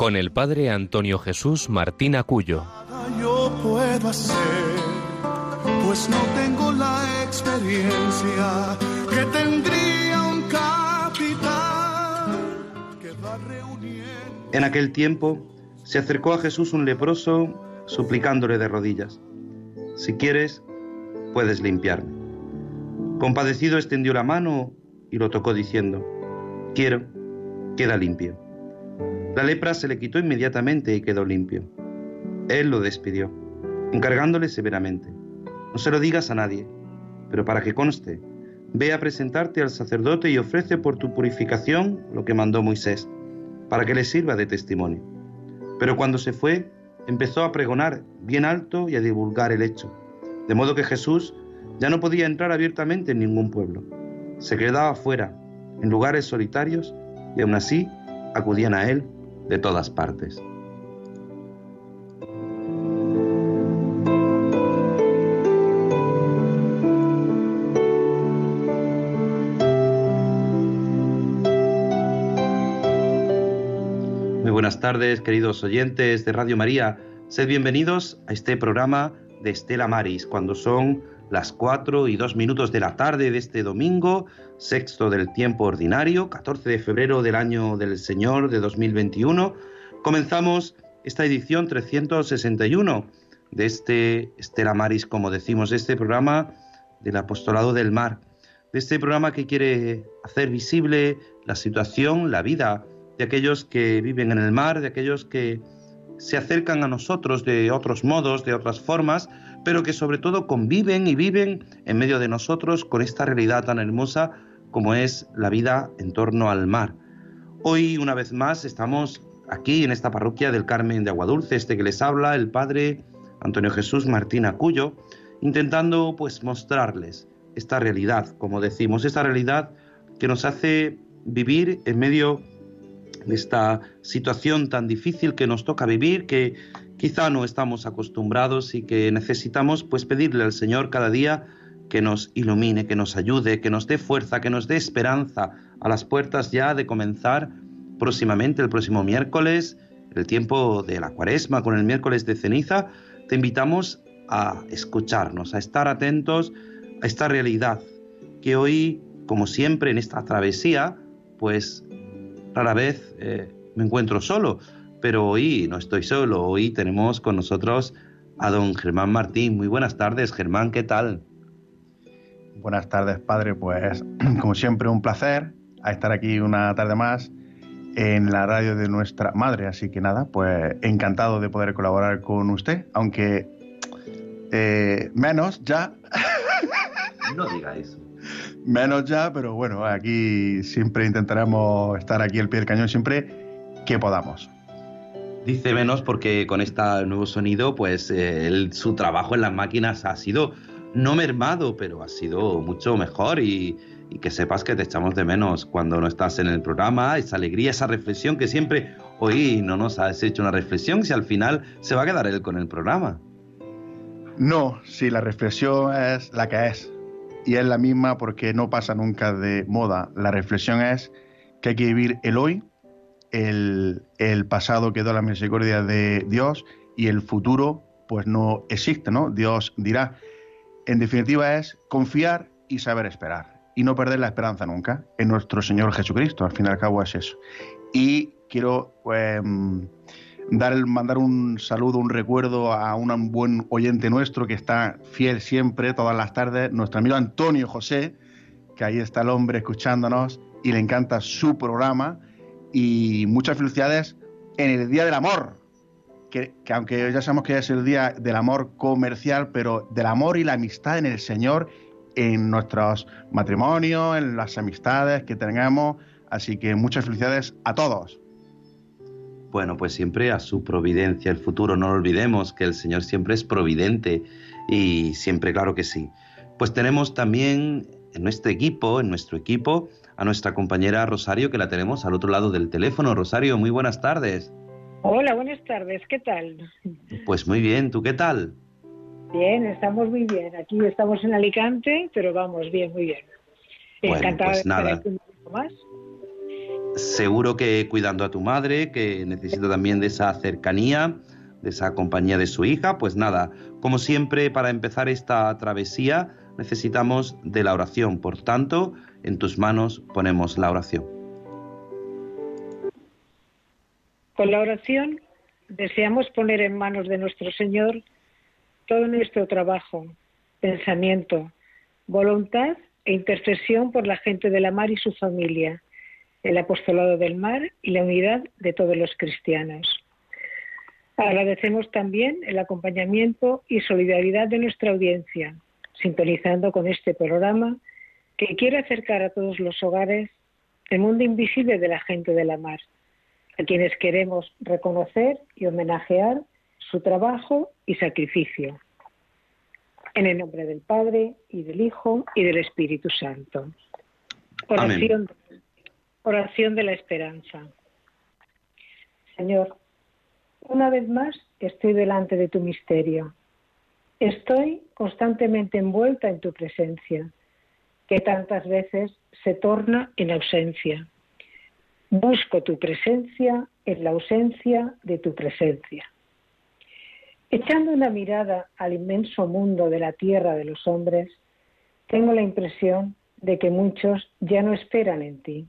con el padre Antonio Jesús Martín Acuyo. Yo puedo hacer, pues no tengo la experiencia que tendría un capitán que va reuniendo. En aquel tiempo se acercó a Jesús un leproso suplicándole de rodillas, si quieres, puedes limpiarme. Compadecido extendió la mano y lo tocó diciendo, quiero, queda limpio. La lepra se le quitó inmediatamente y quedó limpio. Él lo despidió, encargándole severamente, no se lo digas a nadie, pero para que conste, ve a presentarte al sacerdote y ofrece por tu purificación lo que mandó Moisés, para que le sirva de testimonio. Pero cuando se fue, empezó a pregonar bien alto y a divulgar el hecho, de modo que Jesús ya no podía entrar abiertamente en ningún pueblo. Se quedaba fuera, en lugares solitarios, y aún así acudían a él de todas partes. Muy buenas tardes, queridos oyentes de Radio María. Sed bienvenidos a este programa de Estela Maris, cuando son las 4 y 2 minutos de la tarde de este domingo, sexto del tiempo ordinario, 14 de febrero del año del Señor de 2021. Comenzamos esta edición 361 de este Estela Maris, como decimos, de este programa del Apostolado del Mar, de este programa que quiere hacer visible la situación, la vida de aquellos que viven en el mar, de aquellos que se acercan a nosotros de otros modos, de otras formas, pero que sobre todo conviven y viven en medio de nosotros con esta realidad tan hermosa como es la vida en torno al mar. Hoy, una vez más, estamos aquí en esta parroquia del Carmen de Aguadulce, este que les habla, el padre Antonio Jesús Martín Acuyo, intentando pues mostrarles esta realidad, como decimos, esta realidad que nos hace vivir en medio de esta situación tan difícil que nos toca vivir, que quizá no estamos acostumbrados y que necesitamos pues pedirle al Señor cada día que nos ilumine, que nos ayude, que nos dé fuerza, que nos dé esperanza a las puertas ya de comenzar próximamente el próximo miércoles, el tiempo de la cuaresma con el miércoles de ceniza, te invitamos a escucharnos, a estar atentos a esta realidad que hoy, como siempre en esta travesía, pues rara vez eh, me encuentro solo, pero hoy no estoy solo, hoy tenemos con nosotros a don Germán Martín. Muy buenas tardes, Germán, ¿qué tal? Buenas tardes, padre. Pues como siempre un placer estar aquí una tarde más en la radio de nuestra madre. Así que nada, pues encantado de poder colaborar con usted, aunque eh, menos ya. No diga eso. Menos ya, pero bueno, aquí siempre intentaremos estar aquí al pie del cañón siempre que podamos. Dice menos porque con este nuevo sonido, pues eh, su trabajo en las máquinas ha sido no mermado, pero ha sido mucho mejor y, y, que sepas que te echamos de menos cuando no estás en el programa, esa alegría, esa reflexión que siempre, hoy no nos has hecho una reflexión, si al final se va a quedar él con el programa. No, si la reflexión es la que es y es la misma porque no pasa nunca de moda. La reflexión es que hay que vivir el hoy, el, pasado quedó a la misericordia de Dios y el futuro pues no existe, ¿no? Dios dirá. En definitiva es confiar y saber esperar y no perder la esperanza nunca en nuestro Señor Jesucristo. Al fin y al cabo es eso. Y quiero pues, dar, mandar un saludo, un recuerdo a un buen oyente nuestro que está fiel siempre, todas las tardes, nuestro amigo Antonio José, que ahí está el hombre escuchándonos y le encanta su programa. Y muchas felicidades en el Día del Amor, que, que, aunque ya sabemos que es el Día del Amor comercial, pero del amor y la amistad en el Señor, en nuestros matrimonios, en las amistades que tengamos. Así que muchas felicidades a todos. Bueno, pues siempre a su providencia, el futuro. No olvidemos que el Señor siempre es providente y siempre, claro que sí. Pues tenemos también en nuestro equipo, en nuestro equipo, a nuestra compañera Rosario, que la tenemos al otro lado del teléfono. Rosario, muy buenas tardes. Hola, buenas tardes, ¿qué tal? Pues muy bien, ¿tú qué tal? Bien, estamos muy bien. Aquí estamos en Alicante, pero vamos bien, muy bien. Bueno, pues nada. más. Seguro que cuidando a tu madre, que necesita también de esa cercanía, de esa compañía de su hija, pues nada, como siempre, para empezar esta travesía necesitamos de la oración. Por tanto, en tus manos ponemos la oración. Con la oración deseamos poner en manos de nuestro Señor todo nuestro trabajo, pensamiento, voluntad e intercesión por la gente de la mar y su familia, el apostolado del mar y la unidad de todos los cristianos. Agradecemos también el acompañamiento y solidaridad de nuestra audiencia, sintonizando con este programa que quiere acercar a todos los hogares el mundo invisible de la gente de la mar, a quienes queremos reconocer y homenajear su trabajo y sacrificio. En el nombre del Padre y del Hijo y del Espíritu Santo. Oración, oración de la esperanza. Señor, una vez más estoy delante de tu misterio. Estoy constantemente envuelta en tu presencia, que tantas veces se torna en ausencia. Busco tu presencia en la ausencia de tu presencia. Echando una mirada al inmenso mundo de la tierra de los hombres, tengo la impresión de que muchos ya no esperan en ti.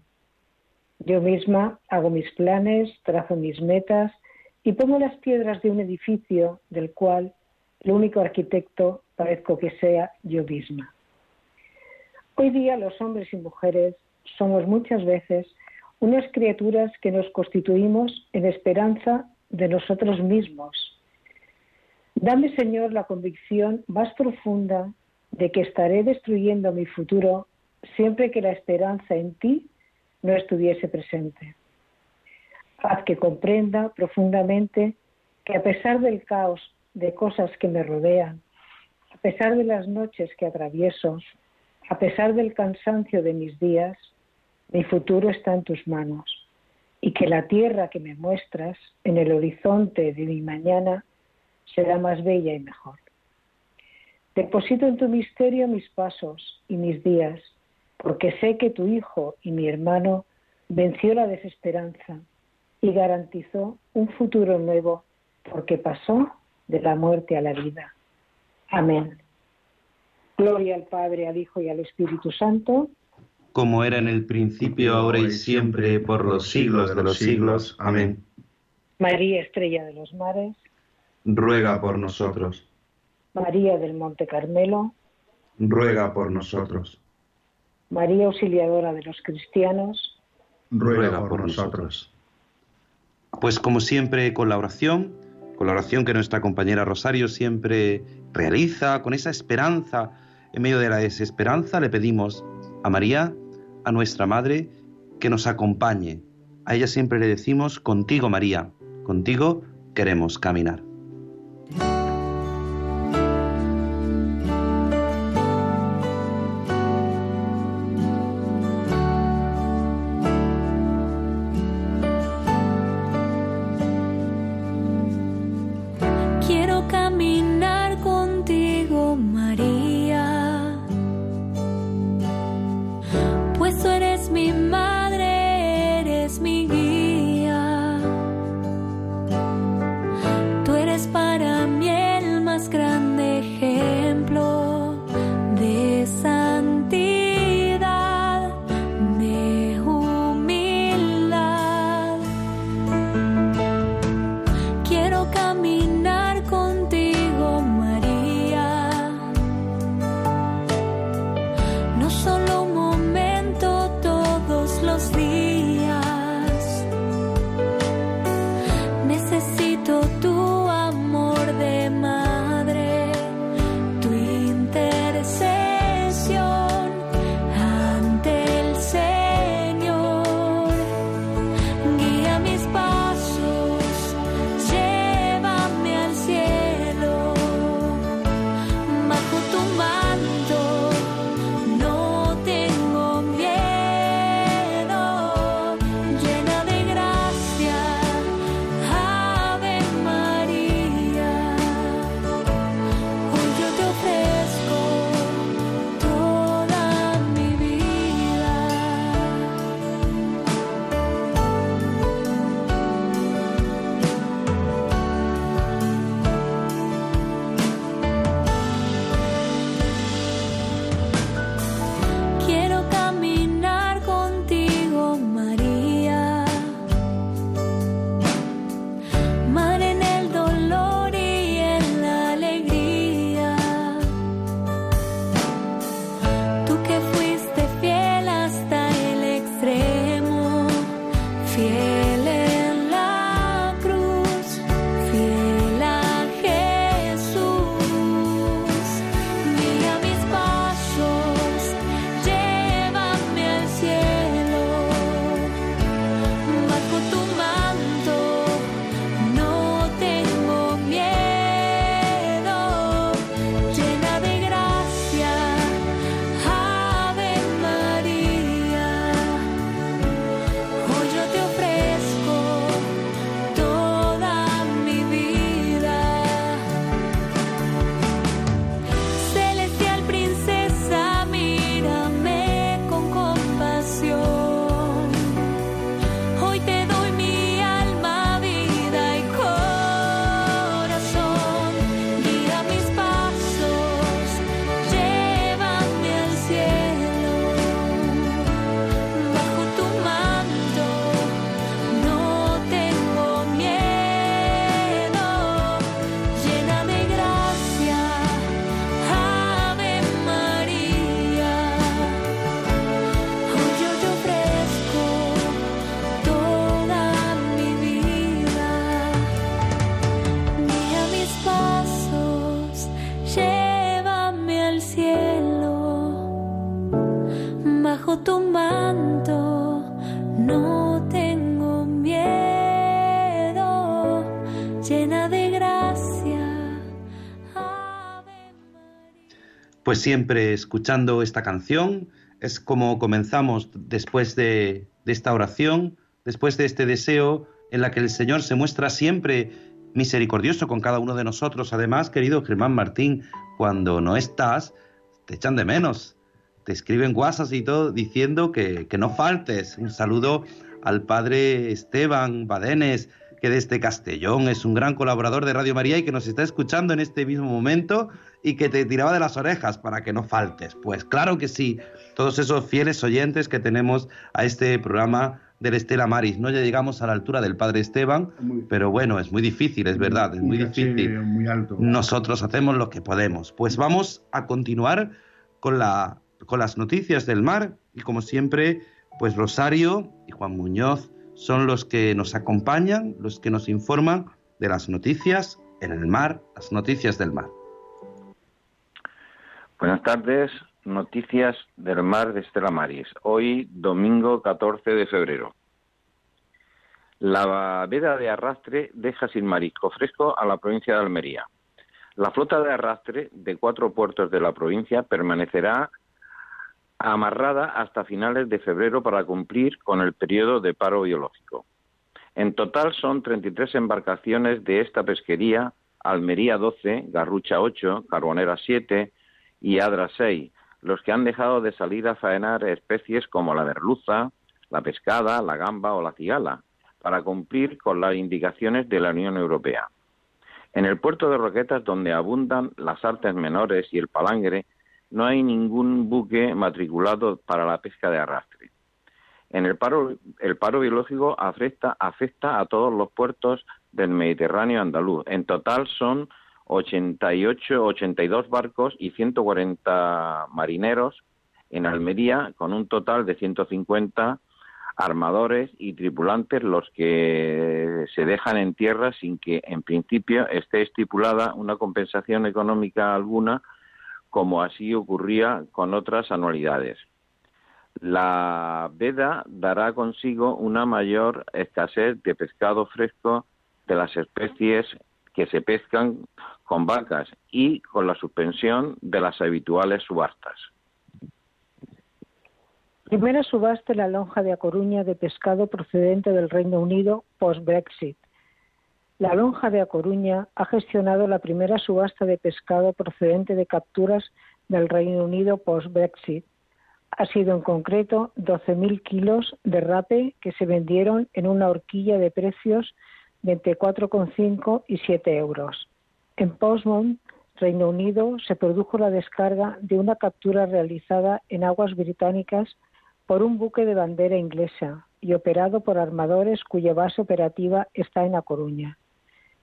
Yo misma hago mis planes, trazo mis metas y pongo las piedras de un edificio del cual el único arquitecto parezco que sea yo misma. Hoy día los hombres y mujeres somos muchas veces unas criaturas que nos constituimos en esperanza de nosotros mismos. Dame, Señor, la convicción más profunda de que estaré destruyendo mi futuro siempre que la esperanza en ti no estuviese presente. Haz que comprenda profundamente que a pesar del caos de cosas que me rodean, a pesar de las noches que atravieso, a pesar del cansancio de mis días, mi futuro está en tus manos y que la tierra que me muestras en el horizonte de mi mañana será más bella y mejor. Deposito en tu misterio mis pasos y mis días, porque sé que tu hijo y mi hermano venció la desesperanza y garantizó un futuro nuevo, porque pasó de la muerte a la vida. Amén. Gloria al Padre, al Hijo y al Espíritu Santo. Como era en el principio, ahora y siempre, por los siglos de los siglos. Amén. María, estrella de los mares. Ruega por nosotros. María del Monte Carmelo. Ruega por nosotros. María, auxiliadora de los cristianos. Ruega por nosotros. Pues como siempre, con la oración con la oración que nuestra compañera Rosario siempre realiza, con esa esperanza, en medio de la desesperanza, le pedimos a María, a nuestra Madre, que nos acompañe. A ella siempre le decimos, contigo María, contigo queremos caminar. Pues siempre escuchando esta canción es como comenzamos después de, esta oración, después de este deseo en la que el Señor se muestra siempre misericordioso con cada uno de nosotros. Además, querido Germán Martín, cuando no estás, te echan de menos. Te escriben guasas y todo diciendo que, que no faltes. Un saludo al padre Esteban Badenes, que desde Castellón es un gran colaborador de Radio María y que nos está escuchando en este mismo momento y que te tiraba de las orejas para que no faltes. Pues claro que sí, todos esos fieles oyentes que tenemos a este programa del Estela Maris. No ya llegamos a la altura del Padre Esteban, pero bueno, es muy difícil, es verdad, es muy difícil. alto. Nosotros hacemos lo que podemos. Pues vamos a continuar con, la, con las noticias del mar y como siempre, pues Rosario y Juan Muñoz son los que nos acompañan, los que nos informan de las noticias en el mar, las noticias del mar. Buenas tardes, noticias del mar de Estela Maris. Hoy, domingo 14 de febrero. La veda de arrastre deja sin marisco fresco a la provincia de Almería. La flota de arrastre de cuatro puertos de la provincia permanecerá amarrada hasta finales de febrero para cumplir con el periodo de paro biológico. En total son 33 embarcaciones de esta pesquería, Almería 12, Garrucha 8, Carbonera 7, y Adra 6, los que han dejado de salir a faenar especies como la merluza, la pescada, la gamba o la cigala, para cumplir con las indicaciones de la Unión Europea. En el puerto de Roquetas, donde abundan las artes menores y el palangre, no hay ningún buque matriculado para la pesca de arrastre. En el paro, el paro biológico afecta, afecta a todos los puertos del Mediterráneo andaluz. En total son 88, 82 barcos y 140 marineros en Almería, con un total de 150 armadores y tripulantes los que se dejan en tierra sin que en principio esté estipulada una compensación económica alguna, como así ocurría con otras anualidades. La veda dará consigo una mayor escasez de pescado fresco de las especies que se pescan con vacas y con la suspensión de las habituales subastas. Primera subasta en la lonja de A Coruña de pescado procedente del Reino Unido post-Brexit. La lonja de A Coruña ha gestionado la primera subasta de pescado procedente de capturas del Reino Unido post-Brexit. Ha sido en concreto 12.000 kilos de rape que se vendieron en una horquilla de precios de entre 4,5 y 7 euros. En Portsmouth, Reino Unido, se produjo la descarga de una captura realizada en aguas británicas por un buque de bandera inglesa y operado por armadores cuya base operativa está en A Coruña.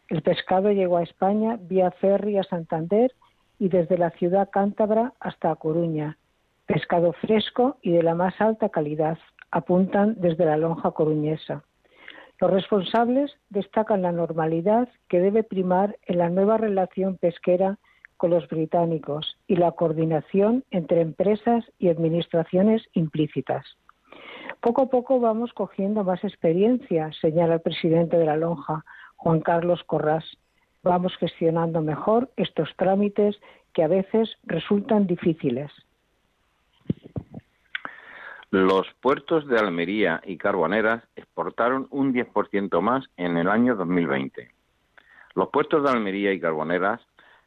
El pescado llegó a España vía ferry a Santander y desde la ciudad cántabra hasta A Coruña. Pescado fresco y de la más alta calidad, apuntan desde la lonja coruñesa. Los responsables destacan la normalidad que debe primar en la nueva relación pesquera con los británicos y la coordinación entre empresas y administraciones implícitas. Poco a poco vamos cogiendo más experiencia, señala el presidente de la lonja, Juan Carlos Corrás. Vamos gestionando mejor estos trámites que a veces resultan difíciles. Los puertos de Almería y Carboneras exportaron un 10% más en el año 2020. Los puertos de Almería y Carboneras,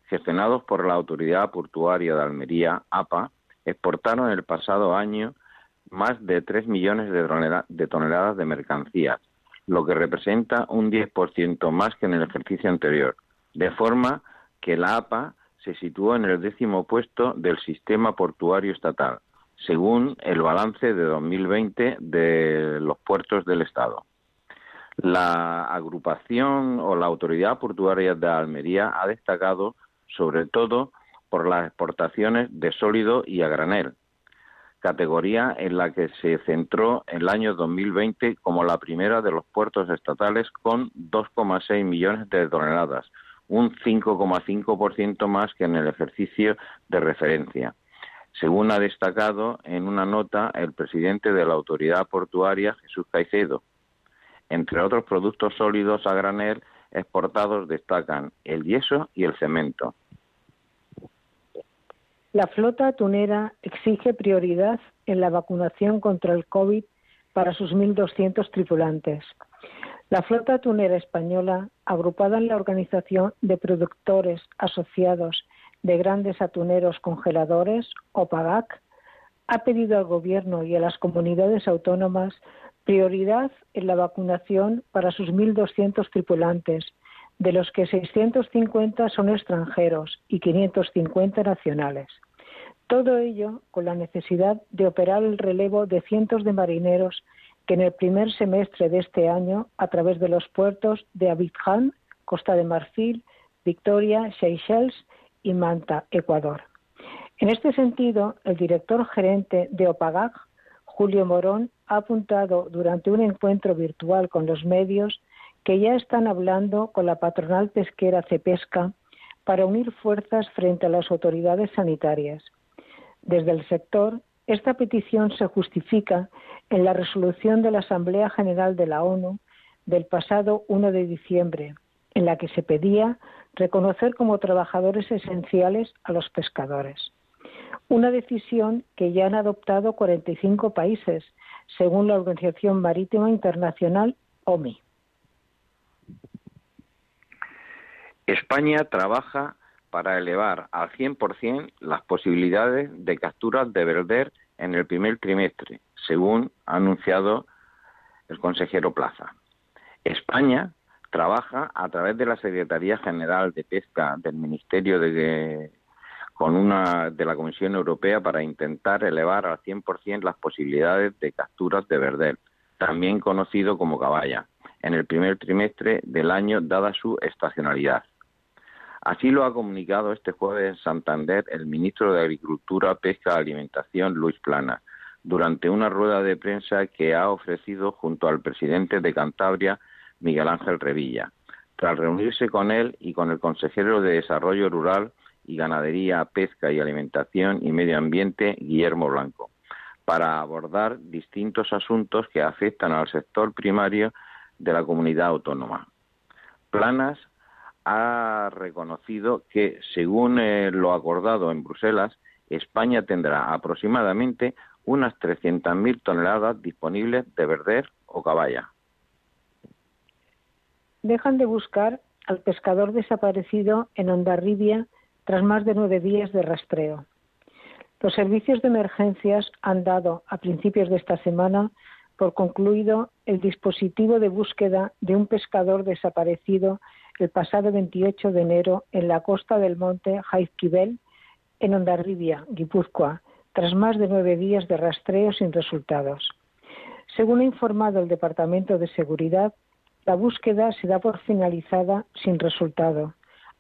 gestionados por la Autoridad Portuaria de Almería, APA, exportaron el pasado año más de 3 millones de, toneladas de mercancías, lo que representa un 10% más que en el ejercicio anterior, de forma que la APA se situó en el décimo puesto del sistema portuario estatal, según el balance de 2020 de los puertos del Estado. La agrupación o la autoridad portuaria de Almería ha destacado sobre todo por las exportaciones de sólido y a granel, categoría en la que se centró el año 2020 como la primera de los puertos estatales con 2,6 millones de toneladas, un 5,5% más que en el ejercicio de referencia según ha destacado en una nota el presidente de la autoridad portuaria, Jesús Caicedo. Entre otros productos sólidos a granel exportados destacan el yeso y el cemento. La flota atunera exige prioridad en la vacunación contra el COVID para sus 1.200 tripulantes. La flota atunera española, agrupada en la Organización de Productores Asociados de Grandes Atuneros Congeladores, OPAGAC, ha pedido al Gobierno y a las comunidades autónomas prioridad en la vacunación para sus 1.200 tripulantes, de los que 650 son extranjeros y 550 nacionales. Todo ello con la necesidad de operar el relevo de cientos de marineros que en el primer semestre de este año, a través de los puertos de Abidjan, Costa de Marfil, Victoria, Seychelles y Manta, Ecuador. En este sentido, el director gerente de OPAGAG, Julio Morón, ha apuntado durante un encuentro virtual con los medios que ya están hablando con la patronal pesquera Cepesca para unir fuerzas frente a las autoridades sanitarias. Desde el sector, esta petición se justifica en la resolución de la Asamblea General de la ONU del pasado 1 de diciembre, en la que se pedía reconocer como trabajadores esenciales a los pescadores. Una decisión que ya han adoptado 45 países, según la Organización Marítima Internacional, OMI. España trabaja para elevar al 100% las posibilidades de capturas de verder en el primer trimestre, según ha anunciado el consejero Plaza. España trabaja a través de la Secretaría General de Pesca del Ministerio de con una de la Comisión Europea para intentar elevar al 100% las posibilidades de capturas de verdel, también conocido como caballa, en el primer trimestre del año dada su estacionalidad. Así lo ha comunicado este jueves en Santander el ministro de Agricultura, Pesca y Alimentación, Luis Plana, durante una rueda de prensa que ha ofrecido junto al presidente de Cantabria, Miguel Ángel Revilla, tras reunirse con él y con el consejero de Desarrollo Rural y Ganadería, Pesca y Alimentación y Medio Ambiente, Guillermo Blanco, para abordar distintos asuntos que afectan al sector primario de la comunidad autónoma. Planas ha reconocido que, según eh, lo acordado en Bruselas, España tendrá aproximadamente unas 300.000 toneladas disponibles de verder o caballa dejan de buscar al pescador desaparecido en Ondarribia tras más de nueve días de rastreo. Los servicios de emergencias han dado a principios de esta semana por concluido el dispositivo de búsqueda de un pescador desaparecido el pasado 28 de enero en la costa del monte Jaizkibel, en Ondarribia, Guipúzcoa, tras más de nueve días de rastreo sin resultados. Según ha informado el Departamento de Seguridad, la búsqueda se da por finalizada sin resultado,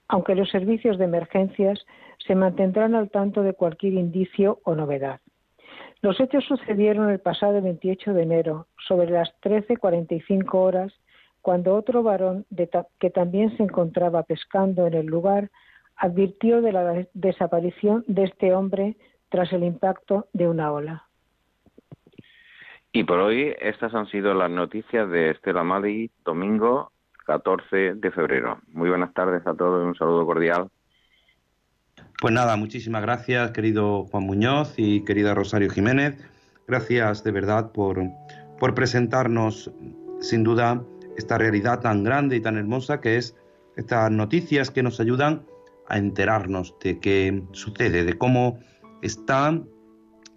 aunque los servicios de emergencias se mantendrán al tanto de cualquier indicio o novedad. Los hechos sucedieron el pasado 28 de enero, sobre las 13.45 horas, cuando otro varón que también se encontraba pescando en el lugar advirtió de la desaparición de este hombre tras el impacto de una ola. Y por hoy estas han sido las noticias de Estela Mali, domingo 14 de febrero. Muy buenas tardes a todos un saludo cordial. Pues nada, muchísimas gracias, querido Juan Muñoz y querida Rosario Jiménez. Gracias de verdad por, por presentarnos, sin duda, esta realidad tan grande y tan hermosa que es estas noticias que nos ayudan a enterarnos de qué sucede, de cómo está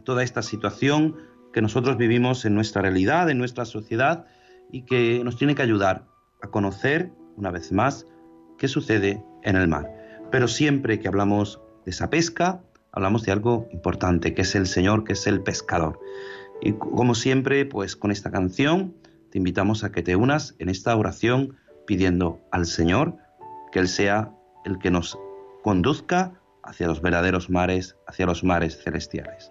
toda esta situación que nosotros vivimos en nuestra realidad, en nuestra sociedad y que nos tiene que ayudar a conocer, una vez más, qué sucede en el mar. Pero siempre que hablamos de esa pesca, hablamos de algo importante, que es el Señor, que es el pescador. Y como siempre, pues con esta canción te invitamos a que te unas en esta oración pidiendo al Señor que Él sea el que nos conduzca hacia los verdaderos mares, hacia los mares celestiales.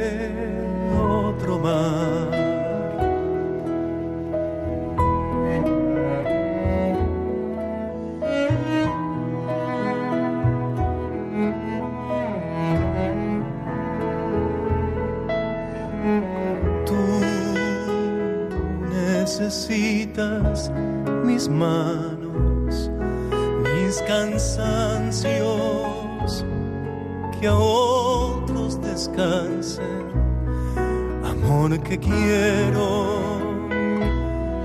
manos, mis cansancios, que a otros descansen, amor que quiero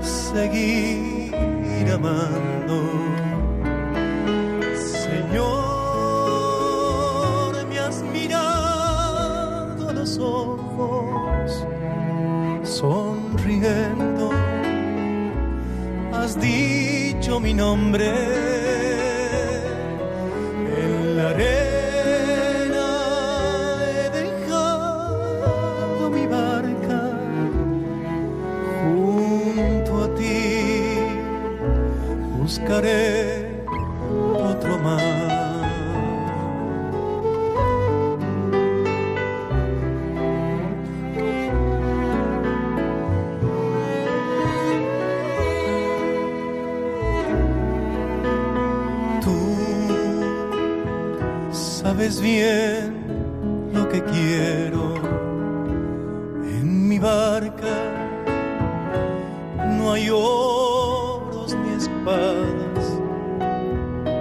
seguir amando. Mi nombre sabes bien lo que quiero en mi barca. No hay oros ni espadas,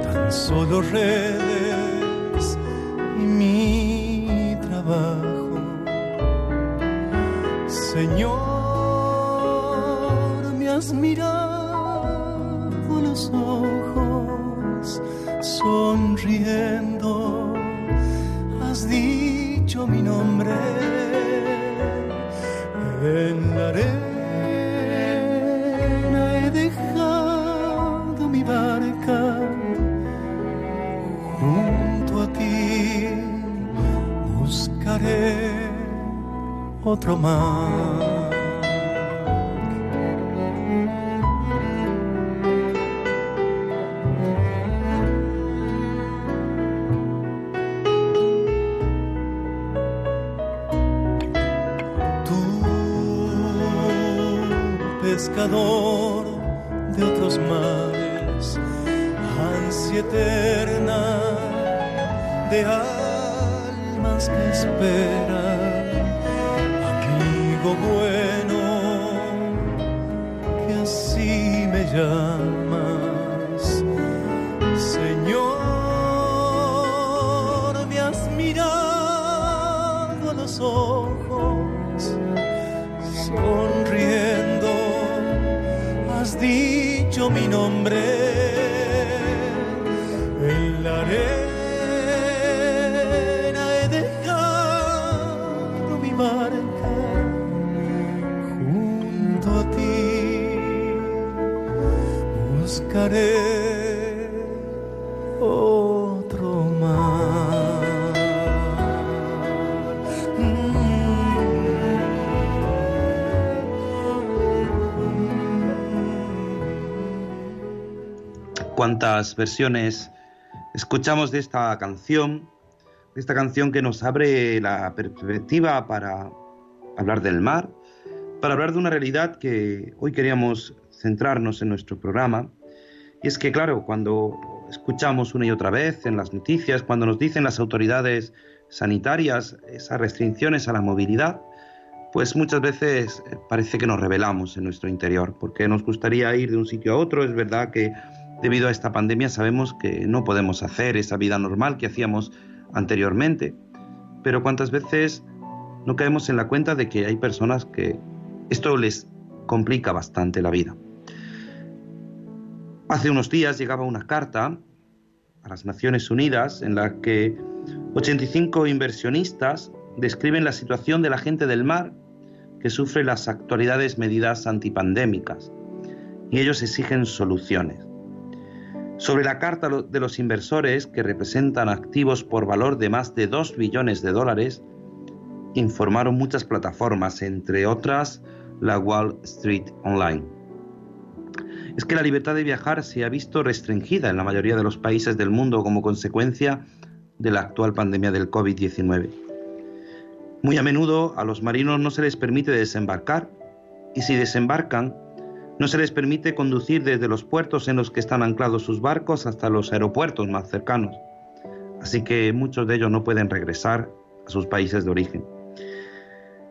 tan solo redes y mi trabajo. Señor, me has mirado otro mar cuántas versiones escuchamos de esta canción, de esta canción que nos abre la perspectiva para hablar del mar, para hablar de una realidad que hoy queríamos centrarnos en nuestro programa. Y es que, claro, cuando escuchamos una y otra vez en las noticias, cuando nos dicen las autoridades sanitarias esas restricciones a la movilidad, pues muchas veces parece que nos rebelamos en nuestro interior, porque nos gustaría ir de un sitio a otro. Es verdad que debido a esta pandemia sabemos que no podemos hacer esa vida normal que hacíamos anteriormente, pero cuántas veces no caemos en la cuenta de que hay personas que esto les complica bastante la vida. Hace unos días llegaba una carta a las Naciones Unidas en la que 85 inversionistas describen la situación de la gente del mar que sufre las actualidades medidas antipandémicas y ellos exigen soluciones. Sobre la carta de los inversores, que representan activos por valor de más de 2 billones de dólares, informaron muchas plataformas, entre otras la Wall Street Online. Es que la libertad de viajar se ha visto restringida en la mayoría de los países del mundo como consecuencia de la actual pandemia del COVID-19. Muy a menudo a los marinos no se les permite desembarcar y si desembarcan no se les permite conducir desde los puertos en los que están anclados sus barcos hasta los aeropuertos más cercanos. Así que muchos de ellos no pueden regresar a sus países de origen.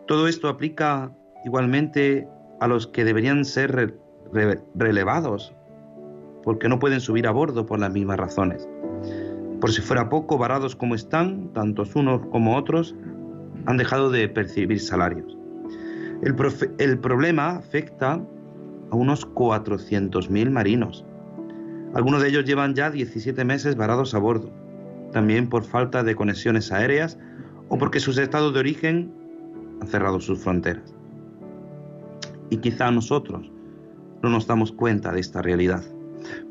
Todo esto aplica igualmente a los que deberían ser re re relevados porque no pueden subir a bordo por las mismas razones. Por si fuera poco, varados como están, tantos unos como otros, han dejado de percibir salarios. El problema afecta a unos 400.000 marinos. Algunos de ellos llevan ya 17 meses varados a bordo, también por falta de conexiones aéreas o porque sus estados de origen han cerrado sus fronteras. Y quizá nosotros no nos damos cuenta de esta realidad,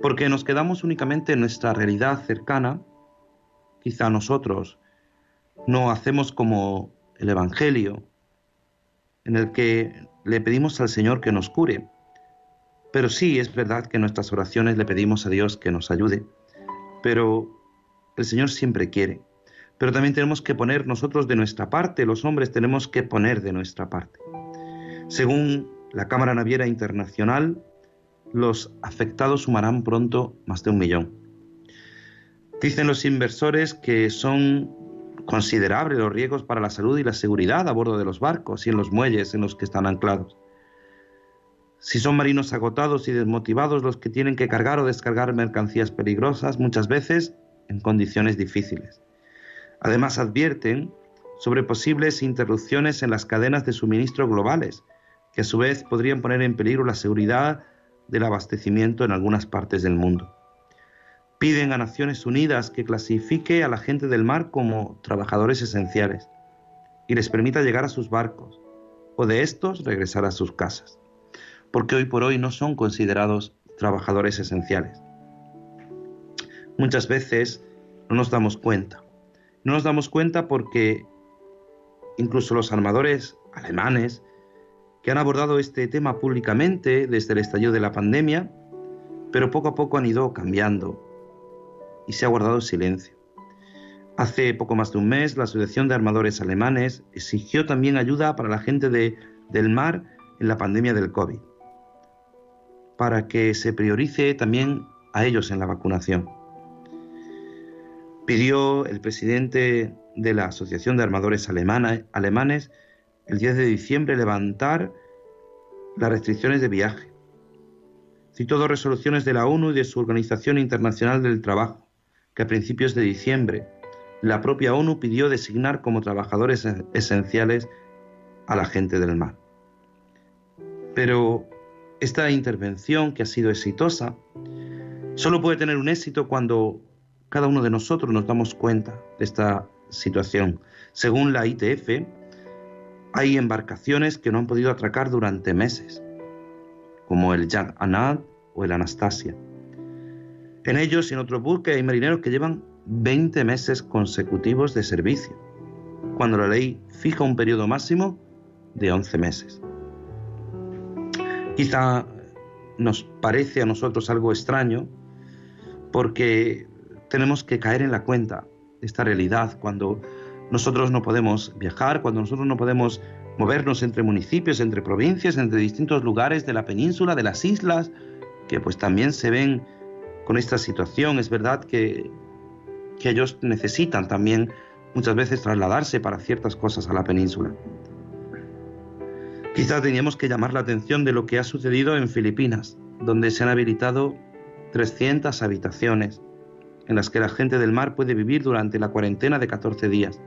porque nos quedamos únicamente en nuestra realidad cercana, quizá nosotros no hacemos como el Evangelio, en el que le pedimos al Señor que nos cure, pero sí es verdad que en nuestras oraciones le pedimos a Dios que nos ayude, pero el Señor siempre quiere. Pero también tenemos que poner nosotros de nuestra parte, los hombres tenemos que poner de nuestra parte. Según la Cámara Naviera Internacional, los afectados sumarán pronto más de un millón. Dicen los inversores que son considerables los riesgos para la salud y la seguridad a bordo de los barcos y en los muelles en los que están anclados. Si son marinos agotados y desmotivados los que tienen que cargar o descargar mercancías peligrosas, muchas veces en condiciones difíciles. Además advierten sobre posibles interrupciones en las cadenas de suministro globales, que a su vez podrían poner en peligro la seguridad del abastecimiento en algunas partes del mundo. Piden a Naciones Unidas que clasifique a la gente del mar como trabajadores esenciales y les permita llegar a sus barcos o de estos regresar a sus casas porque hoy por hoy no son considerados trabajadores esenciales. Muchas veces no nos damos cuenta. No nos damos cuenta porque incluso los armadores alemanes que han abordado este tema públicamente desde el estallido de la pandemia, pero poco a poco han ido cambiando y se ha guardado silencio. Hace poco más de un mes, la Asociación de Armadores Alemanes exigió también ayuda para la gente de, del mar en la pandemia del COVID para que se priorice también a ellos en la vacunación. Pidió el presidente de la Asociación de Armadores Alemanes el 10 de diciembre levantar las restricciones de viaje. Citó dos resoluciones de la ONU y de su Organización Internacional del Trabajo, que a principios de diciembre la propia ONU pidió designar como trabajadores esenciales a la gente del mar. Pero esta intervención, que ha sido exitosa, solo puede tener un éxito cuando cada uno de nosotros nos damos cuenta de esta situación. Según la ITF, hay embarcaciones que no han podido atracar durante meses, como el Jan Anad o el Anastasia. En ellos y en otros buques hay marineros que llevan 20 meses consecutivos de servicio, cuando la ley fija un periodo máximo de 11 meses. Quizá nos parece a nosotros algo extraño porque tenemos que caer en la cuenta de esta realidad cuando nosotros no podemos viajar, cuando nosotros no podemos movernos entre municipios, entre provincias, entre distintos lugares de la península, de las islas, que pues también se ven con esta situación. Es verdad que, que ellos necesitan también muchas veces trasladarse para ciertas cosas a la península. Quizás teníamos que llamar la atención de lo que ha sucedido en Filipinas, donde se han habilitado 300 habitaciones en las que la gente del mar puede vivir durante la cuarentena de 14 días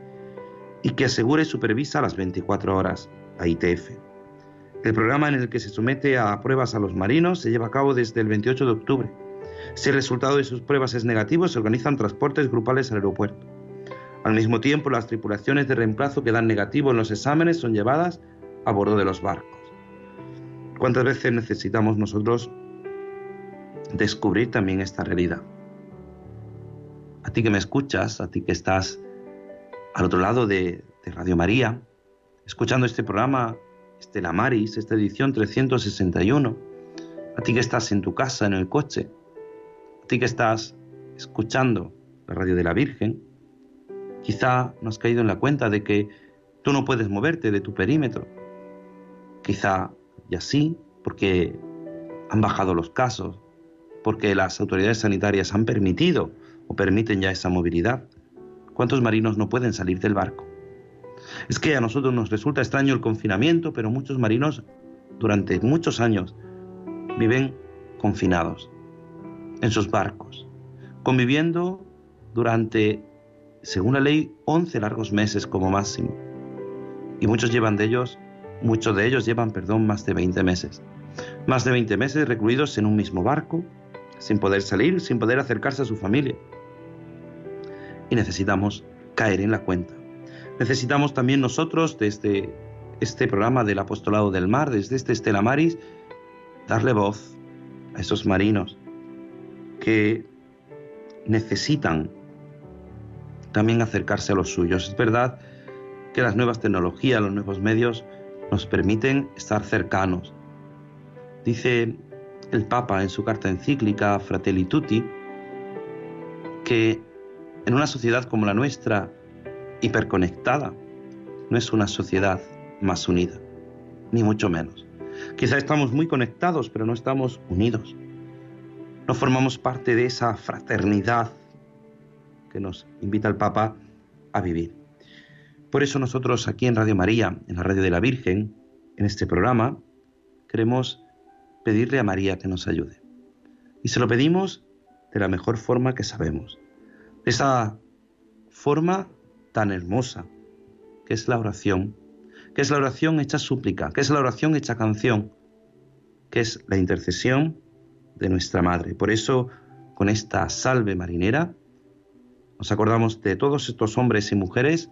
y que asegure y supervisa las 24 horas a ITF. El programa en el que se somete a pruebas a los marinos se lleva a cabo desde el 28 de octubre. Si el resultado de sus pruebas es negativo, se organizan transportes grupales al aeropuerto. Al mismo tiempo, las tripulaciones de reemplazo que dan negativo en los exámenes son llevadas a bordo de los barcos. ¿Cuántas veces necesitamos nosotros descubrir también esta realidad? A ti que me escuchas, a ti que estás al otro lado de, Radio María, escuchando este programa, Estela Maris, esta edición 361, a ti que estás en tu casa, en el coche, a ti que estás escuchando la radio de la Virgen, quizá no has caído en la cuenta de que tú no puedes moverte de tu perímetro, Quizá ya sí, porque han bajado los casos, porque las autoridades sanitarias han permitido o permiten ya esa movilidad. ¿Cuántos marinos no pueden salir del barco? Es que a nosotros nos resulta extraño el confinamiento, pero muchos marinos durante muchos años viven confinados en sus barcos, conviviendo durante, según la ley, 11 largos meses como máximo. Y muchos llevan de ellos Muchos de ellos llevan, perdón, más de 20 meses. Más de 20 meses recluidos en un mismo barco, sin poder salir, sin poder acercarse a su familia. Y necesitamos caer en la cuenta. Necesitamos también nosotros, desde este programa del Apostolado del Mar, desde este Estela Maris, darle voz a esos marinos que necesitan también acercarse a los suyos. Es verdad que las nuevas tecnologías, los nuevos medios nos permiten estar cercanos. Dice el Papa en su carta encíclica Fratelli Tutti que en una sociedad como la nuestra, hiperconectada, no es una sociedad más unida, ni mucho menos. Quizá estamos muy conectados, pero no estamos unidos. No formamos parte de esa fraternidad que nos invita el Papa a vivir. Por eso nosotros aquí en Radio María, en la Radio de la Virgen, en este programa, queremos pedirle a María que nos ayude. Y se lo pedimos de la mejor forma que sabemos. Esa forma tan hermosa, que es la oración, que es la oración hecha súplica, que es la oración hecha canción, que es la intercesión de nuestra Madre. Por eso, con esta salve marinera, nos acordamos de todos estos hombres y mujeres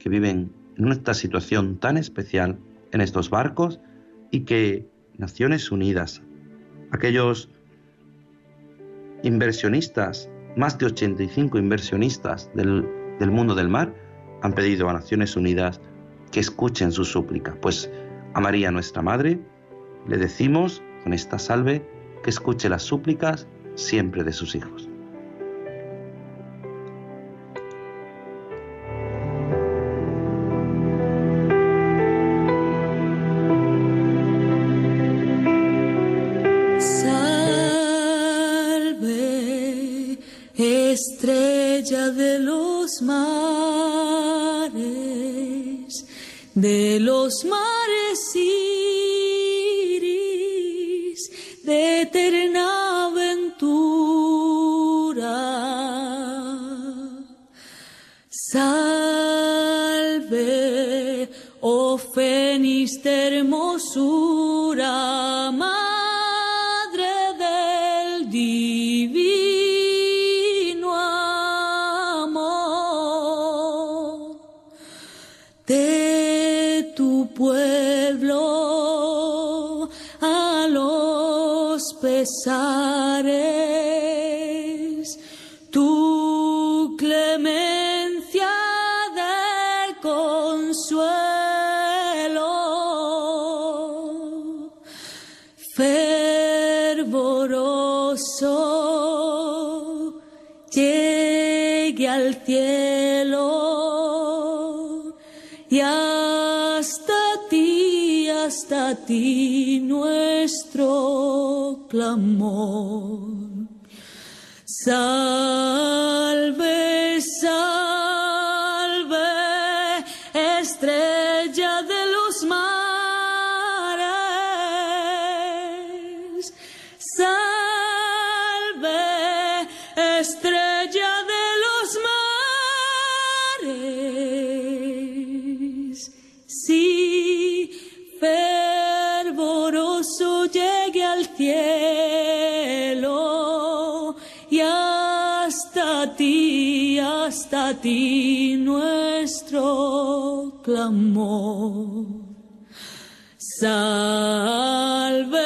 que viven en esta situación tan especial en estos barcos y que Naciones Unidas, aquellos inversionistas, más de 85 inversionistas del, del mundo del mar, han pedido a Naciones Unidas que escuchen su súplica. Pues a María nuestra Madre le decimos con esta salve que escuche las súplicas siempre de sus hijos. Hasta ti nuestro clamor. Salve, hasta ti nuestro clamor. Salve,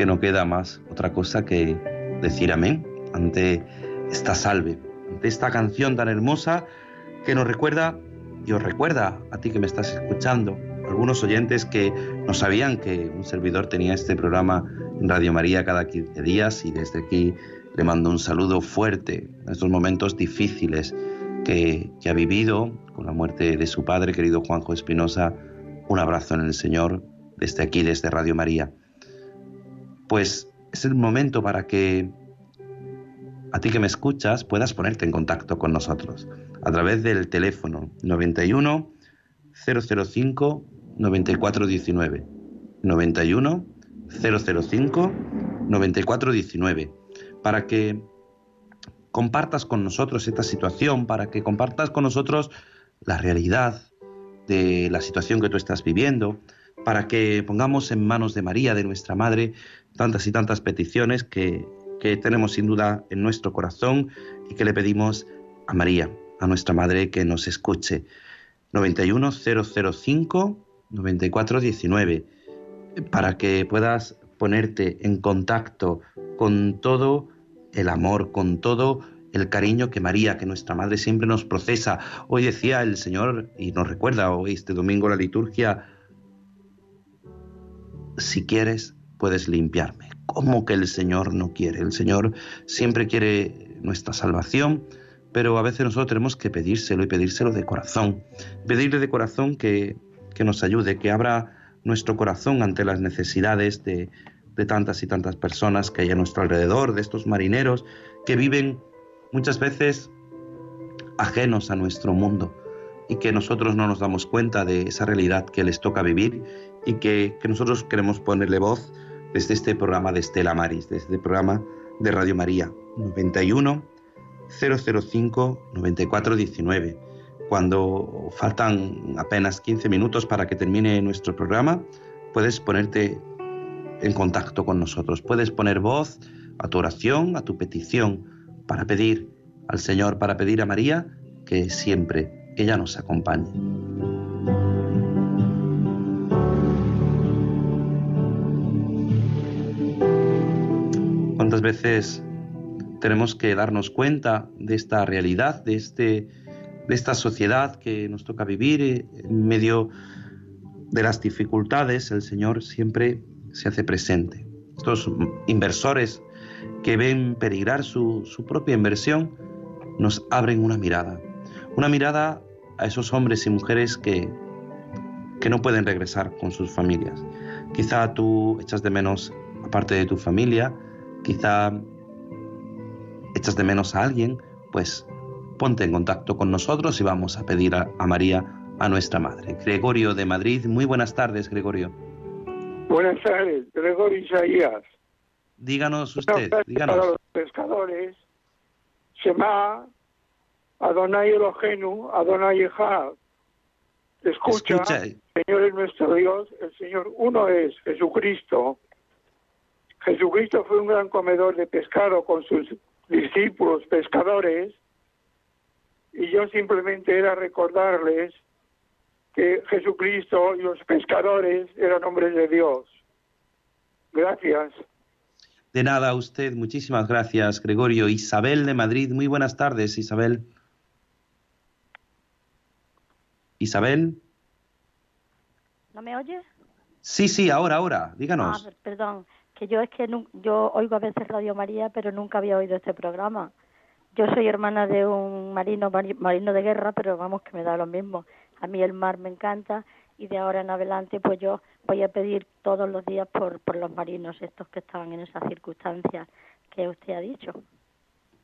que no queda más otra cosa que decir amén ante esta salve, ante esta canción tan hermosa que nos recuerda y os recuerda a ti que me estás escuchando, algunos oyentes que no sabían que un servidor tenía este programa en Radio María cada 15 días y desde aquí le mando un saludo fuerte en estos momentos difíciles que, que ha vivido con la muerte de su padre, querido Juanjo Espinosa. Un abrazo en el Señor desde aquí, desde Radio María. Pues es el momento para que a ti que me escuchas puedas ponerte en contacto con nosotros a través del teléfono 91 005 9419 91 005 9419 para que compartas con nosotros esta situación, para que compartas con nosotros la realidad de la situación que tú estás viviendo, para que pongamos en manos de María, de nuestra Madre, tantas y tantas peticiones que, que tenemos sin duda en nuestro corazón y que le pedimos a María, a nuestra Madre, que nos escuche. 91005 9419 para que puedas ponerte en contacto con todo el amor, con todo el cariño que María, que nuestra Madre siempre nos procesa. Hoy decía el Señor, y nos recuerda hoy este domingo la liturgia, si quieres, puedes limpiarme. ¿Cómo que el Señor no quiere? El Señor siempre quiere nuestra salvación, pero a veces nosotros tenemos que pedírselo y pedírselo de corazón. Pedirle de corazón que, que nos ayude, que abra nuestro corazón ante las necesidades de, de tantas y tantas personas que hay a nuestro alrededor, de estos marineros que viven muchas veces ajenos a nuestro mundo y que nosotros no nos damos cuenta de esa realidad que les toca vivir y que, que nosotros queremos ponerle voz desde este programa de Estela Maris, desde este programa de Radio María 91 005 9419. Cuando faltan apenas 15 minutos para que termine nuestro programa, puedes ponerte en contacto con nosotros. Puedes poner voz a tu oración, a tu petición, para pedir al Señor, para pedir a María que siempre ella nos acompañe. Muchas veces tenemos que darnos cuenta de esta realidad, de, este, de esta sociedad que nos toca vivir eh, en medio de las dificultades. El Señor siempre se hace presente. Estos inversores que ven peligrar su, su propia inversión nos abren una mirada. Una mirada a esos hombres y mujeres que, que no pueden regresar con sus familias. Quizá tú echas de menos a parte de tu familia, quizá echas de menos a alguien, pues ponte en contacto con nosotros y vamos a pedir a, María, a nuestra madre. Gregorio de Madrid, muy buenas tardes, Gregorio. Buenas tardes, Gregorio Isaías. Díganos usted, díganos. Para los pescadores, Shema, Adonai Elohenu, Adonai. Escucha, Escucha. Señor es nuestro Dios, el Señor uno es Jesucristo. Jesucristo fue un gran comedor de pescado con sus discípulos pescadores y yo simplemente era recordarles que Jesucristo y los pescadores eran hombres de Dios. Gracias. De nada a usted, muchísimas gracias, Gregorio. Isabel de Madrid, muy buenas tardes, Isabel. Isabel. ¿No me oye? Sí, sí, ahora, ahora, díganos. Ah, perdón, que yo es que yo oigo a veces Radio María, pero nunca había oído este programa. Yo soy hermana de un marino mari- marino de guerra, pero vamos que me da lo mismo. A mí el mar me encanta y de ahora en adelante pues yo voy a pedir todos los días por por los marinos estos que estaban en esas circunstancias que usted ha dicho.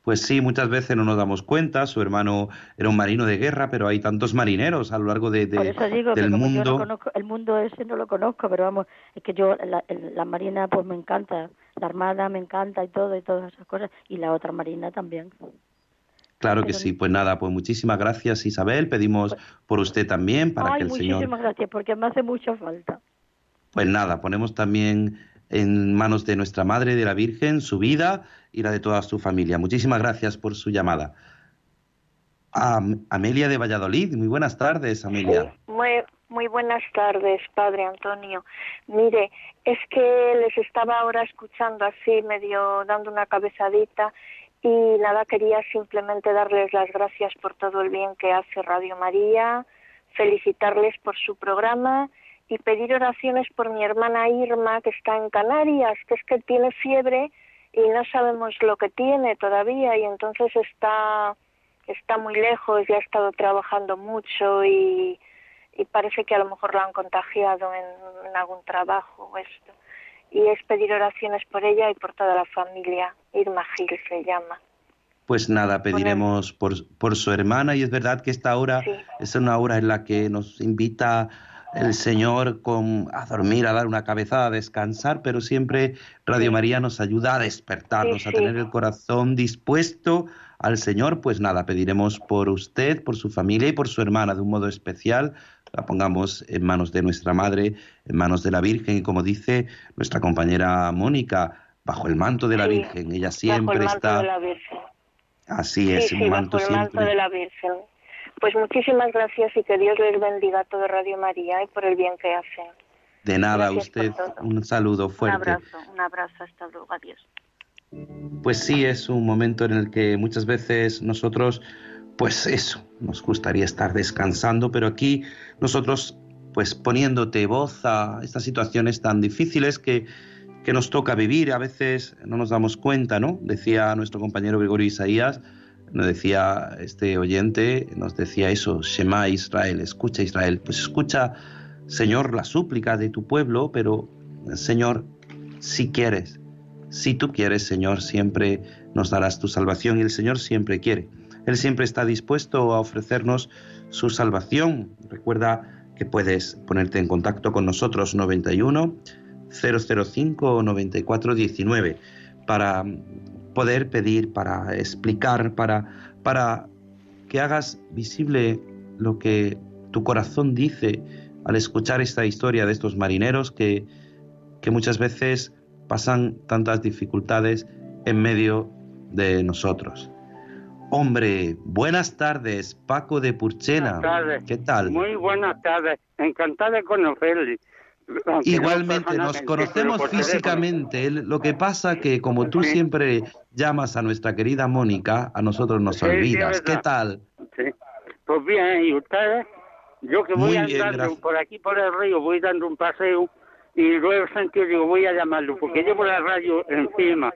Pues sí, muchas veces no nos damos cuenta. Su hermano era un marino de guerra, pero hay tantos marineros a lo largo de, de- Por eso digo que del como yo mundo. no conozco el mundo ese no lo conozco, pero vamos, es que yo la, la marina pues me encanta, la armada me encanta y todo y todas esas cosas y la otra marina también. Claro que sí. Pues nada, pues muchísimas gracias, Isabel. Pedimos por usted también para Ay, que el muchísimas Señor. gracias porque me hace mucha falta. Pues nada, ponemos también en manos de nuestra Madre de la Virgen su vida y la de toda su familia. Muchísimas gracias por su llamada. Am- Amelia de Valladolid, muy buenas tardes, Amelia. Muy, muy buenas tardes, Padre Antonio. Mire, es que les estaba ahora escuchando así, medio dando una cabezadita y nada, quería simplemente darles las gracias por todo el bien que hace Radio María, felicitarles por su programa y pedir oraciones por mi hermana Irma, que está en Canarias, que es que tiene fiebre y no sabemos lo que tiene todavía y entonces está está muy lejos y ha estado trabajando mucho y, y parece que a lo mejor la han contagiado en, en algún trabajo o esto. Y es pedir oraciones por ella y por toda la familia. Irma Gil se llama. Pues nada, pediremos por, por su hermana y es verdad que esta hora Sí. es una hora en la que nos invita el Señor con, a dormir, a dar una cabezada, a descansar, pero siempre Radio María nos ayuda a despertarnos, Sí, a tener el corazón dispuesto al Señor. Pues nada, pediremos por usted, por su familia y por su hermana de un modo especial. La pongamos en manos de nuestra Madre, en manos de la Virgen y como dice nuestra compañera Mónica, bajo el manto de la Sí, Virgen. Ella siempre bajo el manto está... de la Virgen. Así es, sí, un manto bajo el manto siempre. de la Virgen. Pues muchísimas gracias y que Dios les bendiga a todo Radio María y por el bien que hacen. De nada, Gracias usted un saludo fuerte. Un abrazo, un abrazo, hasta luego, adiós. Pues sí, es un momento en el que muchas veces nosotros, pues eso, nos gustaría estar descansando, pero aquí nosotros, pues poniéndote voz a estas situaciones tan difíciles que, que nos toca vivir, a veces no nos damos cuenta, ¿no? Decía nuestro compañero Gregorio Isaías, nos decía este oyente, nos decía eso, Shema Israel, escucha Israel, pues escucha, Señor, la súplica de tu pueblo, pero Señor, si quieres, si tú quieres, Señor, siempre nos darás tu salvación y el Señor siempre quiere. Él siempre está dispuesto a ofrecernos su salvación. Recuerda que puedes ponerte en contacto con nosotros 91 005 94 19 para poder pedir, para explicar, para, para que hagas visible lo que tu corazón dice al escuchar esta historia de estos marineros que, que muchas veces pasan tantas dificultades en medio de nosotros. Hombre, buenas tardes, Paco de Purchena. Buenas tardes. ¿Qué tal? Muy buenas tardes. Encantada de conocerle. Aunque no Igualmente, nos conocemos físicamente. Lo que pasa que como tú Sí. siempre llamas a nuestra querida Mónica, a nosotros nos Sí, sí, es olvidas. ¿Qué tal? Pues bien, ¿y ustedes? Yo que voy Muy andando por aquí, por el río, voy dando un paseo y luego sentido, digo, voy a llamarlo, porque llevo la radio encima.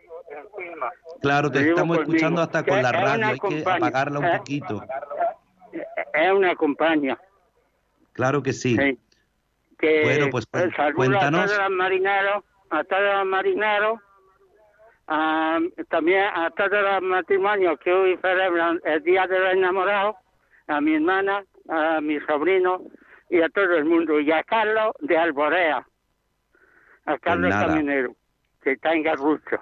Claro, te estamos conmigo. escuchando hasta con la radio, hay que apagarla un ¿eh? poquito. Es una compañía. Claro que sí. Que Bueno, pues, eh, saludo cuéntanos. a todos los marineros, a todos los marineros, a- también a todos los matrimonios que hoy celebran el Día de los Enamorados, a mi hermana, a mi sobrino y a todo el mundo, y a Carlos de Alborea, a Carlos nada. Caminero, que está en Garrucho.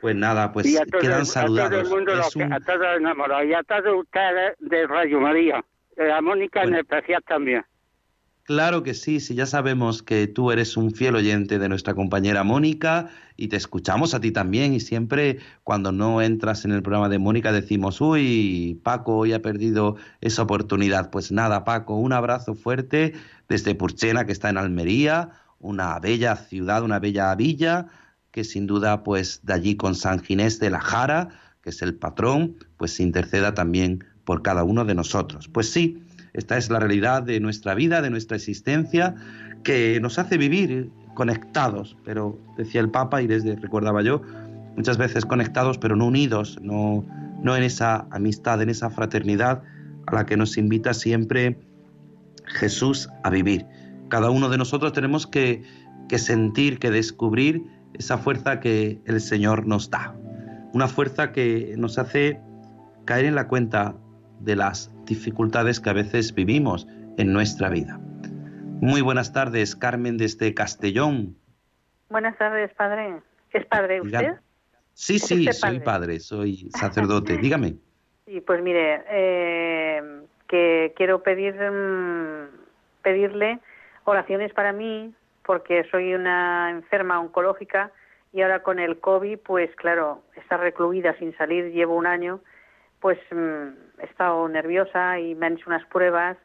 Pues nada, pues y a todo, quedan a todo el saludados. mundo, los un- a todos los enamorados, y a todos ustedes de Radio María, y a Mónica en especial también. Claro que sí, sí, ya sabemos que tú eres un fiel oyente de nuestra compañera Mónica y te escuchamos a ti también y siempre cuando no entras en el programa de Mónica decimos, uy, Paco hoy ha perdido esa oportunidad. Pues nada, Paco, un abrazo fuerte desde Purchena que está en Almería, una bella ciudad, una bella villa que sin duda pues de allí con San Ginés de la Jara, que es el patrón, pues se interceda también por cada uno de nosotros. Pues sí, esta es la realidad de nuestra vida, de nuestra existencia, que nos hace vivir conectados, pero decía el Papa y les recordaba yo, muchas veces conectados pero no unidos, no, en esa amistad, en esa fraternidad a la que nos invita siempre Jesús a vivir. Cada uno de nosotros tenemos que sentir, que descubrir esa fuerza que el Señor nos da. Una fuerza que nos hace caer en la cuenta de las dificultades que a veces vivimos en nuestra vida. Muy buenas tardes, Carmen desde Castellón. Buenas tardes, padre. ¿Es padre usted? Sí, ¿Es sí, usted soy padre? padre, soy sacerdote. Dígame. Sí, pues mire, eh, que quiero pedir mm, pedirle oraciones para mí porque soy una enferma oncológica y ahora con el COVID, pues claro, estar recluida sin salir, llevo un año, pues mm, he estado nerviosa y me han hecho unas pruebas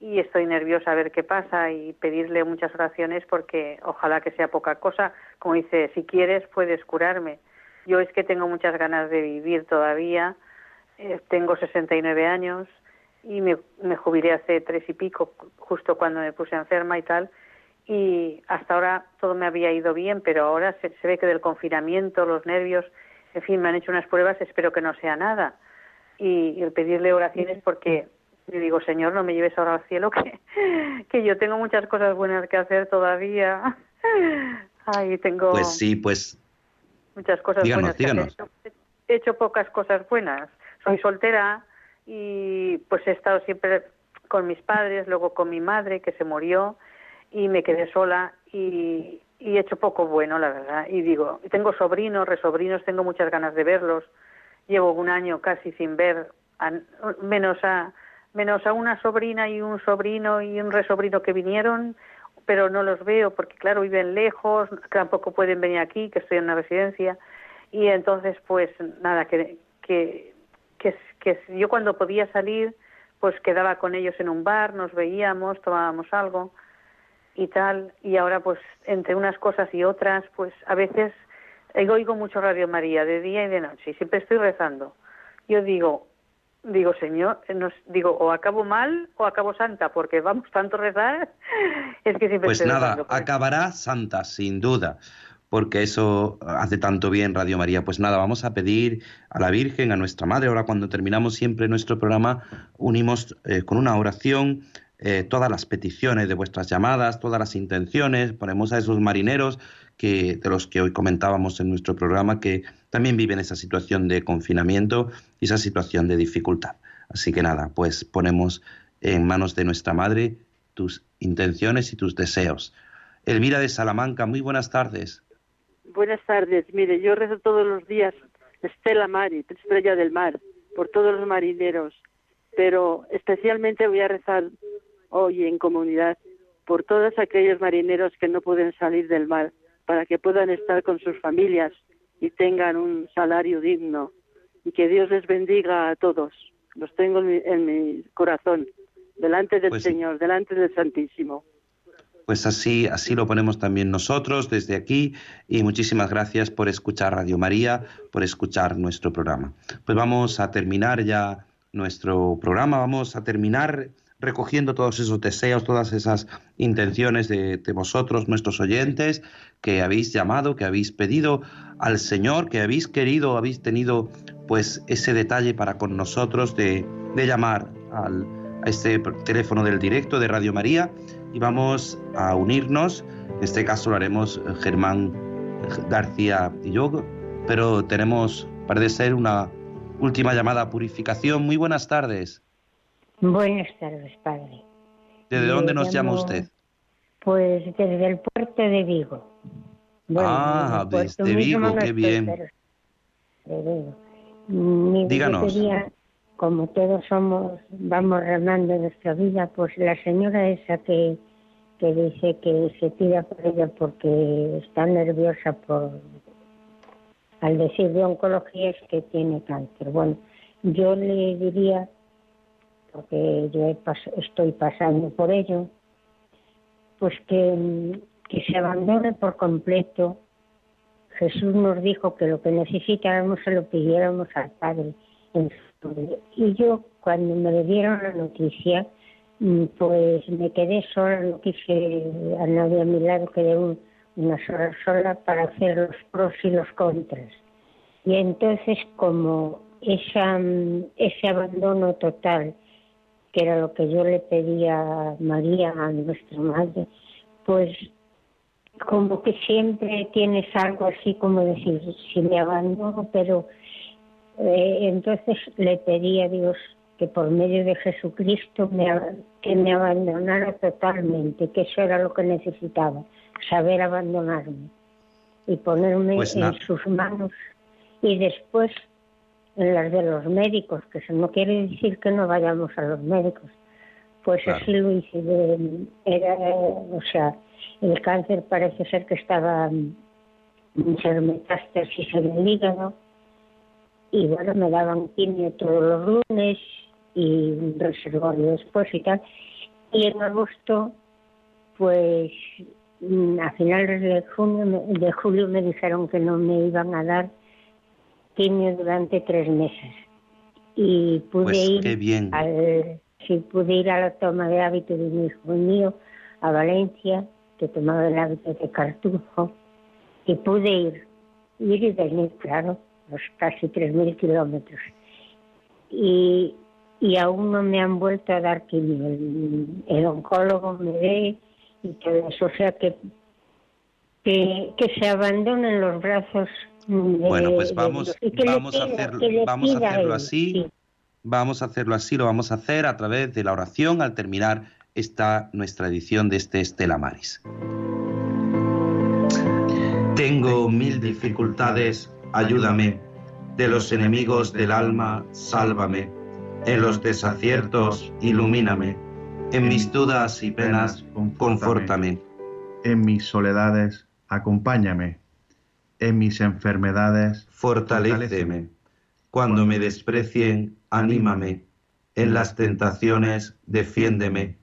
y estoy nerviosa a ver qué pasa y pedirle muchas oraciones porque ojalá que sea poca cosa. Como dice, si quieres puedes curarme. Yo es que tengo muchas ganas de vivir todavía. Eh, tengo 69 años y me, me jubilé hace tres y pico, justo cuando me puse enferma y tal. Y hasta ahora todo me había ido bien, pero ahora se, se ve que del confinamiento, los nervios, en fin, me han hecho unas pruebas, espero que no sea nada. Y, y el pedirle oraciones porque yo digo, Señor, no me lleves ahora al cielo, que, que yo tengo muchas cosas buenas que hacer todavía. Ay, tengo Pues sí, pues muchas cosas Díganos, buenas. que díganos. He hecho pocas cosas buenas. Soy soltera y pues he estado siempre con mis padres, luego con mi madre que se murió y me quedé sola y, y he hecho poco bueno, la verdad. Y digo, tengo sobrinos, resobrinos, tengo muchas ganas de verlos. Llevo un año casi sin ver, menos a menos a una sobrina y un sobrino y un resobrino que vinieron, pero no los veo porque claro viven lejos, tampoco pueden venir aquí, que estoy en una residencia. Y entonces pues nada que que que, yo cuando podía salir pues quedaba con ellos en un bar, nos veíamos, tomábamos algo y tal. Y ahora pues entre unas cosas y otras pues a veces oigo mucho Radio María de día y de noche y siempre estoy rezando. Yo digo, digo, Señor, eh, nos, digo, o acabo mal o acabo santa, porque vamos tanto a rezar, es que siempre Pues estoy nada, rezando. acabará santa, sin duda, porque eso hace tanto bien Radio María. Pues nada, vamos a pedir a la Virgen, a nuestra Madre. Ahora cuando terminamos siempre nuestro programa, unimos eh, con una oración eh, todas las peticiones de vuestras llamadas, todas las intenciones, ponemos a esos marineros que de los que hoy comentábamos en nuestro programa que también viven esa situación de confinamiento y esa situación de dificultad. Así que nada, pues ponemos en manos de nuestra Madre tus intenciones y tus deseos. Elvira de Salamanca, muy buenas tardes. Buenas tardes. Mire, yo rezo todos los días Estela Mari, estrella del mar, por todos los marineros, pero especialmente voy a rezar hoy en comunidad por todos aquellos marineros que no pueden salir del mar, para que puedan estar con sus familias y tengan un salario digno. Y que Dios les bendiga a todos. Los tengo en mi, en mi corazón, delante del Pues. Señor, delante del Santísimo. Pues así, así lo ponemos también nosotros desde aquí y muchísimas gracias por escuchar Radio María, por escuchar nuestro programa. Pues vamos a terminar ya nuestro programa, vamos a terminar recogiendo todos esos deseos, todas esas intenciones de, vosotros, nuestros oyentes, que habéis llamado, que habéis pedido al Señor, que habéis querido, habéis tenido pues ese detalle para con nosotros de, llamar a este teléfono del directo de Radio María y vamos a unirnos. En este caso lo haremos Germán García y yo, pero tenemos, parece ser, una última llamada a purificación. Muy buenas tardes. Buenas tardes, padre. ¿Desde dónde nos llama usted? Pues desde el puerto de Vigo. Bueno, ah, desde Vigo, qué bien. Pero, de Vigo. Mi Díganos. Como todos somos, vamos remando nuestra vida, pues la señora esa que, que dice que se tira por ella porque está nerviosa por, al decir de oncología es que tiene cáncer. Bueno, yo le diría, porque yo he pas estoy pasando por ello, pues que, que se abandone por completo. Jesús nos dijo que lo que necesitáramos se lo pidiéramos al Padre y yo cuando me le dieron la noticia, pues me quedé sola, no quise a nadie a mi lado, quedé un, unas horas sola para hacer los pros y los contras. Y entonces como esa, ese abandono total, que era lo que yo le pedía a María, a nuestra madre, pues como que siempre tienes algo así como decir, si me abandono, pero eh, entonces le pedí a Dios que por medio de Jesucristo me, que me abandonara totalmente, que eso era lo que necesitaba, saber abandonarme y ponerme Pues en sus manos. Y después las de los médicos, que eso no quiere decir que no vayamos a los médicos, pues Claro. así lo hice. de- era, o sea, el cáncer parece ser que estaba mm, muchas metástasis en el hígado y bueno, me daban quimio todos los lunes y un reservorio después y tal. Y en agosto, pues mm, a finales de junio, de julio me dijeron que no me iban a dar quimio durante tres meses. Y pude Pues ir bien. al, sí, pude ir a la toma de hábito de un hijo mío a Valencia, que tomaba el hábito de Cartujo, y pude ir, ir y venir, claro, los casi 3.000 kilómetros. Y, y aún no me han vuelto a dar quimio. El, el oncólogo me ve y todo eso. O sea que, que, que se abandonen los brazos. Bueno, pues de vamos, vamos a pida- hacerlo, vamos a hacerlo él, así. sí. Vamos a hacerlo así, lo vamos a hacer a través de la oración al terminar esta nuestra edición de este Estela Maris. Tengo mil dificultades, ayúdame. De los enemigos del alma, sálvame. En los desaciertos, ilumíname. En mis dudas y penas, confórtame. En mis soledades, acompáñame. En mis enfermedades, Fortaléceme. Cuando me desprecien, anímame. En las tentaciones, defiéndeme.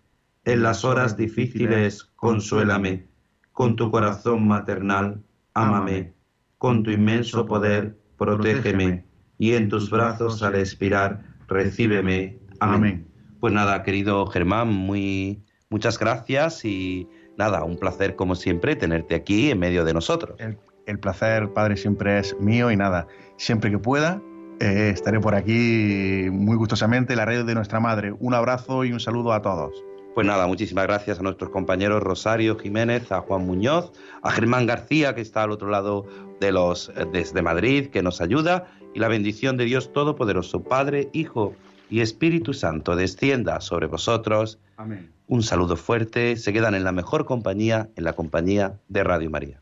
En las horas difíciles, consuélame. Con tu corazón maternal, ámame. Con tu inmenso poder, protégeme. Y en tus brazos al expirar, recíbeme. Amén. Pues nada, querido Germán, muy muchas gracias y nada, un placer como siempre tenerte aquí en medio de nosotros. El, el placer, padre, siempre es mío y nada, siempre que pueda, eh, estaré por aquí muy gustosamente en la red de nuestra madre. Un abrazo y un saludo a todos. Pues nada, muchísimas gracias a nuestros compañeros Rosario Jiménez, a Juan Muñoz, a Germán García, que está al otro lado de los, eh, desde Madrid, que nos ayuda, y la bendición de Dios Todopoderoso, Padre, Hijo y Espíritu Santo, descienda sobre vosotros. Amén. Un saludo fuerte, se quedan en la mejor compañía, en la compañía de Radio María.